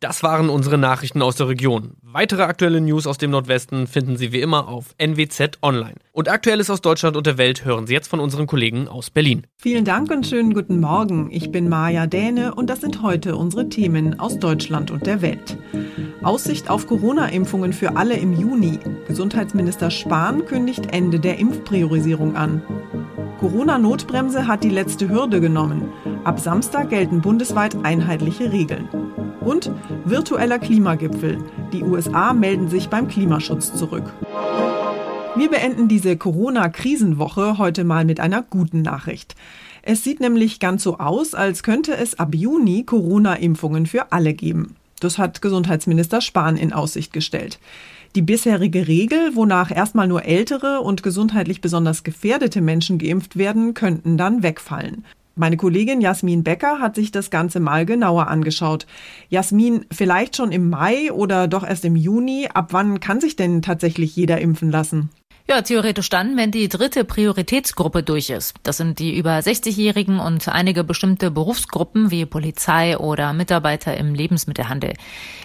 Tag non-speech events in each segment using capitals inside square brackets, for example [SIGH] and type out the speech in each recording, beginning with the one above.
Das waren unsere Nachrichten aus der Region. Weitere aktuelle News aus dem Nordwesten finden Sie wie immer auf NWZ Online. Und Aktuelles aus Deutschland und der Welt hören Sie jetzt von unseren Kollegen aus Berlin. Vielen Dank und schönen guten Morgen. Ich bin Maja Däne und das sind heute unsere Themen aus Deutschland und der Welt. Aussicht auf Corona-Impfungen für alle im Juni. Gesundheitsminister Spahn kündigt Ende der Impfpriorisierung an. Corona-Notbremse hat die letzte Hürde genommen. Ab Samstag gelten bundesweit einheitliche Regeln. Und virtueller Klimagipfel. Die USA melden sich beim Klimaschutz zurück. Wir beenden diese Corona-Krisenwoche heute mal mit einer guten Nachricht. Es sieht nämlich ganz so aus, als könnte es ab Juni Corona-Impfungen für alle geben. Das hat Gesundheitsminister Spahn in Aussicht gestellt. Die bisherige Regel, wonach erstmal nur ältere und gesundheitlich besonders gefährdete Menschen geimpft werden, könnten dann wegfallen. Meine Kollegin Jasmin Becker hat sich das Ganze mal genauer angeschaut. Jasmin, vielleicht schon im Mai oder doch erst im Juni. Ab wann kann sich denn tatsächlich jeder impfen lassen? Ja, theoretisch dann, wenn die dritte Prioritätsgruppe durch ist. Das sind die über 60-Jährigen und einige bestimmte Berufsgruppen wie Polizei oder Mitarbeiter im Lebensmittelhandel.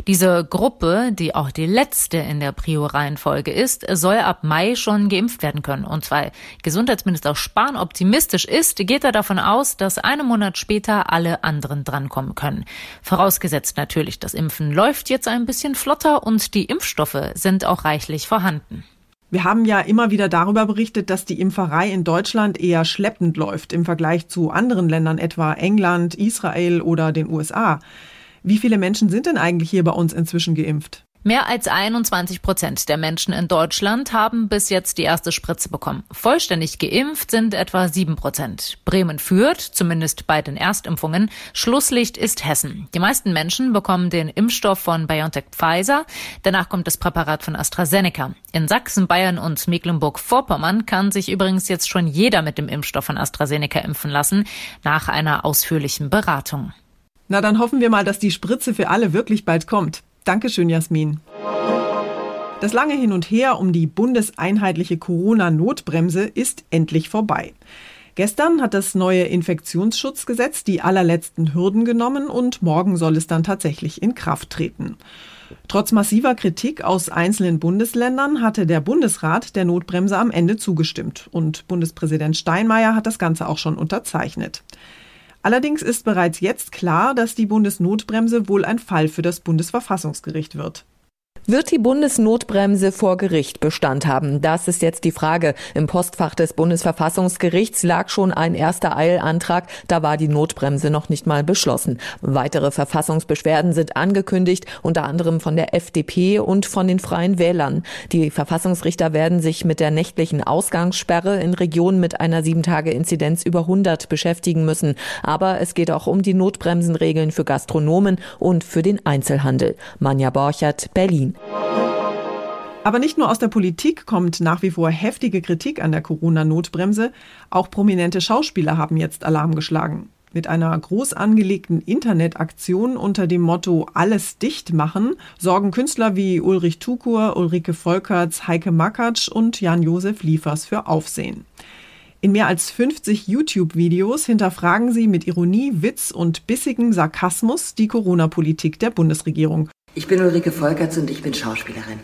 Diese Gruppe, die auch die letzte in der Prio-Reihenfolge ist, soll ab Mai schon geimpft werden können. Und weil Gesundheitsminister Spahn optimistisch ist, geht er davon aus, dass einen Monat später alle anderen drankommen können. Vorausgesetzt natürlich, das Impfen läuft jetzt ein bisschen flotter und die Impfstoffe sind auch reichlich vorhanden. Wir haben ja immer wieder darüber berichtet, dass die Impferei in Deutschland eher schleppend läuft im Vergleich zu anderen Ländern, etwa England, Israel oder den USA. Wie viele Menschen sind denn eigentlich hier bei uns inzwischen geimpft? Mehr als 21 Prozent der Menschen in Deutschland haben bis jetzt die erste Spritze bekommen. Vollständig geimpft sind etwa sieben Prozent. Bremen führt, zumindest bei den Erstimpfungen. Schlusslicht ist Hessen. Die meisten Menschen bekommen den Impfstoff von BioNTech Pfizer. Danach kommt das Präparat von AstraZeneca. In Sachsen, Bayern und Mecklenburg-Vorpommern kann sich übrigens jetzt schon jeder mit dem Impfstoff von AstraZeneca impfen lassen, nach einer ausführlichen Beratung. Na, dann hoffen wir mal, dass die Spritze für alle wirklich bald kommt. Dankeschön, Jasmin. Das lange Hin und Her um die bundeseinheitliche Corona-Notbremse ist endlich vorbei. Gestern hat das neue Infektionsschutzgesetz die allerletzten Hürden genommen und morgen soll es dann tatsächlich in Kraft treten. Trotz massiver Kritik aus einzelnen Bundesländern hatte der Bundesrat der Notbremse am Ende zugestimmt und Bundespräsident Steinmeier hat das Ganze auch schon unterzeichnet. Allerdings ist bereits jetzt klar, dass die Bundesnotbremse wohl ein Fall für das Bundesverfassungsgericht wird. Wird die Bundesnotbremse vor Gericht Bestand haben? Das ist jetzt die Frage. Im Postfach des Bundesverfassungsgerichts lag schon ein erster Eilantrag. Da war die Notbremse noch nicht mal beschlossen. Weitere Verfassungsbeschwerden sind angekündigt, unter anderem von der FDP und von den Freien Wählern. Die Verfassungsrichter werden sich mit der nächtlichen Ausgangssperre in Regionen mit einer sieben Tage Inzidenz über 100 beschäftigen müssen. Aber es geht auch um die Notbremsenregeln für Gastronomen und für den Einzelhandel. Manja Borchert, Berlin. Aber nicht nur aus der Politik kommt nach wie vor heftige Kritik an der Corona-Notbremse. Auch prominente Schauspieler haben jetzt Alarm geschlagen. Mit einer groß angelegten Internetaktion unter dem Motto Alles dicht machen sorgen Künstler wie Ulrich Tukur, Ulrike Volkerts, Heike Makatsch und Jan-Josef Liefers für Aufsehen. In mehr als 50 YouTube-Videos hinterfragen sie mit Ironie, Witz und bissigem Sarkasmus die Corona-Politik der Bundesregierung ich bin Ulrike Volkerts und ich bin Schauspielerin.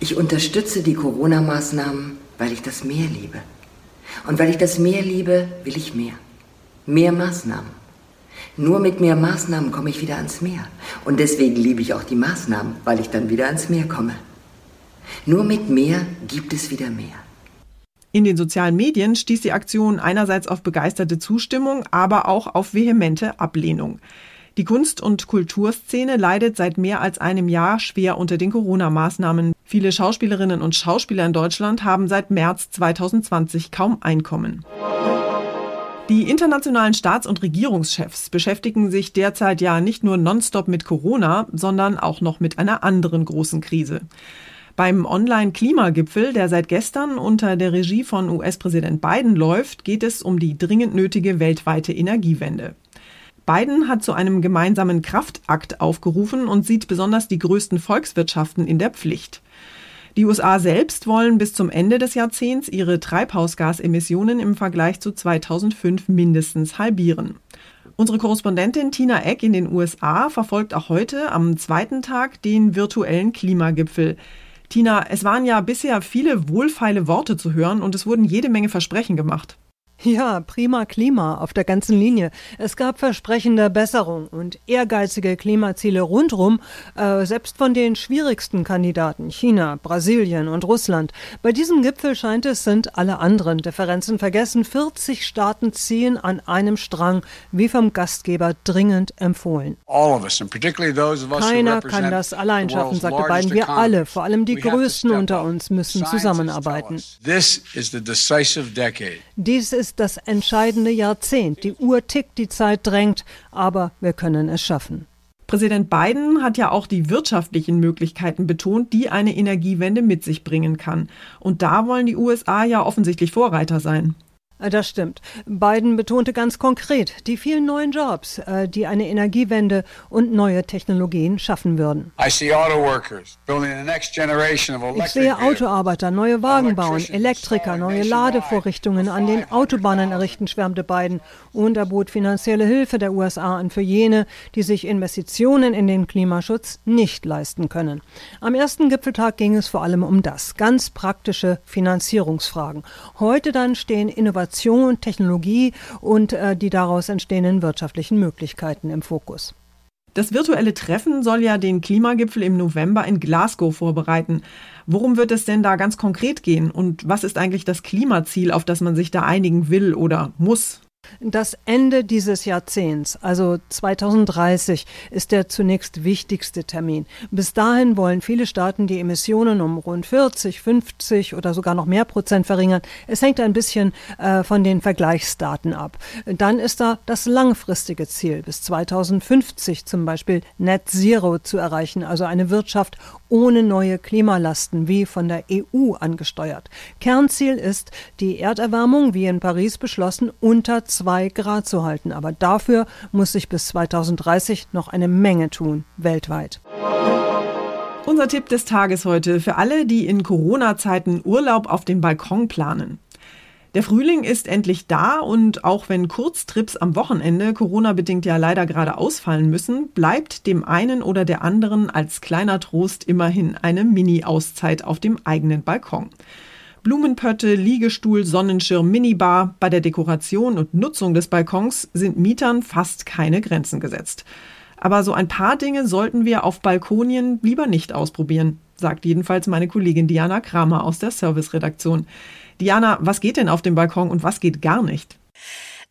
Ich unterstütze die Corona-Maßnahmen, weil ich das Meer liebe. Und weil ich das Meer liebe, will ich mehr. Mehr Maßnahmen. Nur mit mehr Maßnahmen komme ich wieder ans Meer. Und deswegen liebe ich auch die Maßnahmen, weil ich dann wieder ans Meer komme. Nur mit mehr gibt es wieder mehr. In den sozialen Medien stieß die Aktion einerseits auf begeisterte Zustimmung, aber auch auf vehemente Ablehnung. Die Kunst- und Kulturszene leidet seit mehr als einem Jahr schwer unter den Corona-Maßnahmen. Viele Schauspielerinnen und Schauspieler in Deutschland haben seit März 2020 kaum Einkommen. Die internationalen Staats- und Regierungschefs beschäftigen sich derzeit ja nicht nur nonstop mit Corona, sondern auch noch mit einer anderen großen Krise. Beim Online-Klimagipfel, der seit gestern unter der Regie von US-Präsident Biden läuft, geht es um die dringend nötige weltweite Energiewende. Biden hat zu einem gemeinsamen Kraftakt aufgerufen und sieht besonders die größten Volkswirtschaften in der Pflicht. Die USA selbst wollen bis zum Ende des Jahrzehnts ihre Treibhausgasemissionen im Vergleich zu 2005 mindestens halbieren. Unsere Korrespondentin Tina Eck in den USA verfolgt auch heute am zweiten Tag den virtuellen Klimagipfel. Tina, es waren ja bisher viele wohlfeile Worte zu hören und es wurden jede Menge Versprechen gemacht. Ja, prima Klima auf der ganzen Linie. Es gab Versprechen der Besserung und ehrgeizige Klimaziele rundrum, äh, selbst von den schwierigsten Kandidaten China, Brasilien und Russland. Bei diesem Gipfel scheint es, sind alle anderen Differenzen vergessen. 40 Staaten ziehen an einem Strang, wie vom Gastgeber dringend empfohlen. Keiner kann das allein schaffen, sagte Biden. Wir alle, vor allem die Größten unter uns, müssen zusammenarbeiten. Dies ist ist das entscheidende Jahrzehnt. Die Uhr tickt, die Zeit drängt, aber wir können es schaffen. Präsident Biden hat ja auch die wirtschaftlichen Möglichkeiten betont, die eine Energiewende mit sich bringen kann. Und da wollen die USA ja offensichtlich Vorreiter sein. Äh, das stimmt. Biden betonte ganz konkret die vielen neuen Jobs, äh, die eine Energiewende und neue Technologien schaffen würden. Ich sehe Autoarbeiter, neue Wagen bauen, Elektriker, neue Ladevorrichtungen an den Autobahnen errichten, schwärmte Biden. Und er bot finanzielle Hilfe der USA an für jene, die sich Investitionen in den Klimaschutz nicht leisten können. Am ersten Gipfeltag ging es vor allem um das, ganz praktische Finanzierungsfragen. Heute dann stehen Innovationen Innovation, Technologie und äh, die daraus entstehenden wirtschaftlichen Möglichkeiten im Fokus. Das virtuelle Treffen soll ja den Klimagipfel im November in Glasgow vorbereiten. Worum wird es denn da ganz konkret gehen und was ist eigentlich das Klimaziel, auf das man sich da einigen will oder muss? Das Ende dieses Jahrzehnts, also 2030, ist der zunächst wichtigste Termin. Bis dahin wollen viele Staaten die Emissionen um rund 40, 50 oder sogar noch mehr Prozent verringern. Es hängt ein bisschen äh, von den Vergleichsdaten ab. Dann ist da das langfristige Ziel, bis 2050 zum Beispiel Net Zero zu erreichen, also eine Wirtschaft ohne neue Klimalasten wie von der EU angesteuert. Kernziel ist, die Erderwärmung, wie in Paris beschlossen, unter zwei Grad zu halten. Aber dafür muss sich bis 2030 noch eine Menge tun, weltweit. Unser Tipp des Tages heute für alle, die in Corona-Zeiten Urlaub auf dem Balkon planen. Der Frühling ist endlich da und auch wenn Kurztrips am Wochenende Corona-bedingt ja leider gerade ausfallen müssen, bleibt dem einen oder der anderen als kleiner Trost immerhin eine Mini-Auszeit auf dem eigenen Balkon. Blumenpötte, Liegestuhl, Sonnenschirm, Minibar. Bei der Dekoration und Nutzung des Balkons sind Mietern fast keine Grenzen gesetzt. Aber so ein paar Dinge sollten wir auf Balkonien lieber nicht ausprobieren, sagt jedenfalls meine Kollegin Diana Kramer aus der Serviceredaktion. Diana, was geht denn auf dem Balkon und was geht gar nicht?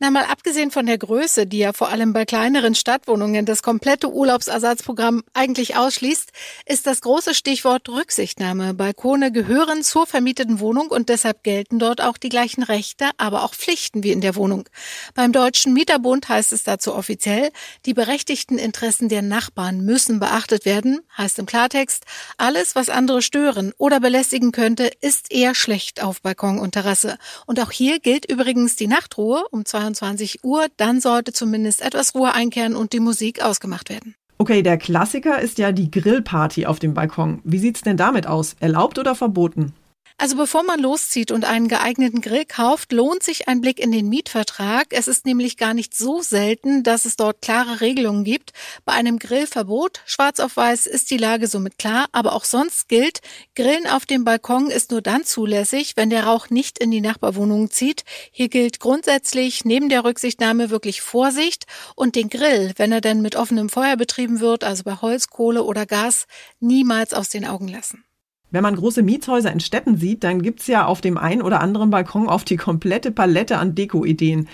Na, mal abgesehen von der Größe, die ja vor allem bei kleineren Stadtwohnungen das komplette Urlaubsersatzprogramm eigentlich ausschließt, ist das große Stichwort Rücksichtnahme. Balkone gehören zur vermieteten Wohnung und deshalb gelten dort auch die gleichen Rechte, aber auch Pflichten wie in der Wohnung. Beim Deutschen Mieterbund heißt es dazu offiziell, die berechtigten Interessen der Nachbarn müssen beachtet werden, heißt im Klartext, alles, was andere stören oder belästigen könnte, ist eher schlecht auf Balkon und Terrasse. Und auch hier gilt übrigens die Nachtruhe um 22 22 Uhr, dann sollte zumindest etwas Ruhe einkehren und die Musik ausgemacht werden. Okay, der Klassiker ist ja die Grillparty auf dem Balkon. Wie sieht's denn damit aus? Erlaubt oder verboten? Also bevor man loszieht und einen geeigneten Grill kauft, lohnt sich ein Blick in den Mietvertrag. Es ist nämlich gar nicht so selten, dass es dort klare Regelungen gibt. Bei einem Grillverbot, schwarz auf weiß, ist die Lage somit klar, aber auch sonst gilt, Grillen auf dem Balkon ist nur dann zulässig, wenn der Rauch nicht in die Nachbarwohnungen zieht. Hier gilt grundsätzlich neben der Rücksichtnahme wirklich Vorsicht und den Grill, wenn er denn mit offenem Feuer betrieben wird, also bei Holz, Kohle oder Gas, niemals aus den Augen lassen. Wenn man große Mietshäuser in Städten sieht, dann gibt's ja auf dem einen oder anderen Balkon oft die komplette Palette an Deko-Ideen.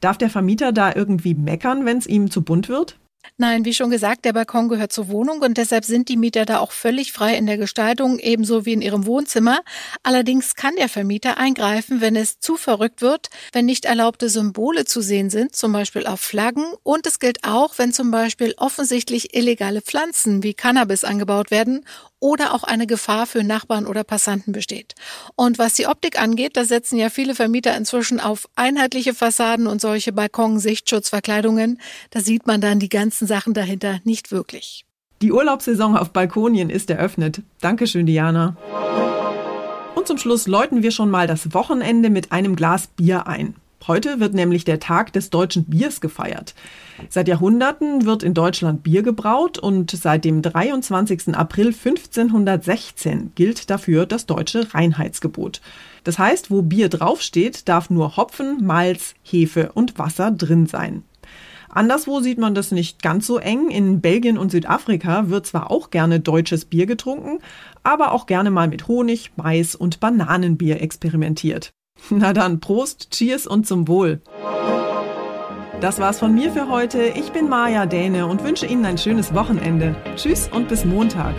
Darf der Vermieter da irgendwie meckern, wenn es ihm zu bunt wird? Nein, wie schon gesagt, der Balkon gehört zur Wohnung und deshalb sind die Mieter da auch völlig frei in der Gestaltung, ebenso wie in ihrem Wohnzimmer. Allerdings kann der Vermieter eingreifen, wenn es zu verrückt wird, wenn nicht erlaubte Symbole zu sehen sind, zum Beispiel auf Flaggen. Und es gilt auch, wenn zum Beispiel offensichtlich illegale Pflanzen wie Cannabis angebaut werden oder auch eine Gefahr für Nachbarn oder Passanten besteht. Und was die Optik angeht, da setzen ja viele Vermieter inzwischen auf einheitliche Fassaden und solche Balkon-Sichtschutzverkleidungen. Da sieht man dann die ganzen Sachen dahinter nicht wirklich. Die Urlaubssaison auf Balkonien ist eröffnet. Dankeschön, Diana. Und zum Schluss läuten wir schon mal das Wochenende mit einem Glas Bier ein. Heute wird nämlich der Tag des deutschen Biers gefeiert. Seit Jahrhunderten wird in Deutschland Bier gebraut und seit dem 23. April 1516 gilt dafür das deutsche Reinheitsgebot. Das heißt, wo Bier draufsteht, darf nur Hopfen, Malz, Hefe und Wasser drin sein. Anderswo sieht man das nicht ganz so eng. In Belgien und Südafrika wird zwar auch gerne deutsches Bier getrunken, aber auch gerne mal mit Honig, Mais und Bananenbier experimentiert. [LAUGHS] Na dann, Prost, Cheers und zum Wohl. Das war's von mir für heute. Ich bin Maja Däne und wünsche Ihnen ein schönes Wochenende. Tschüss und bis Montag.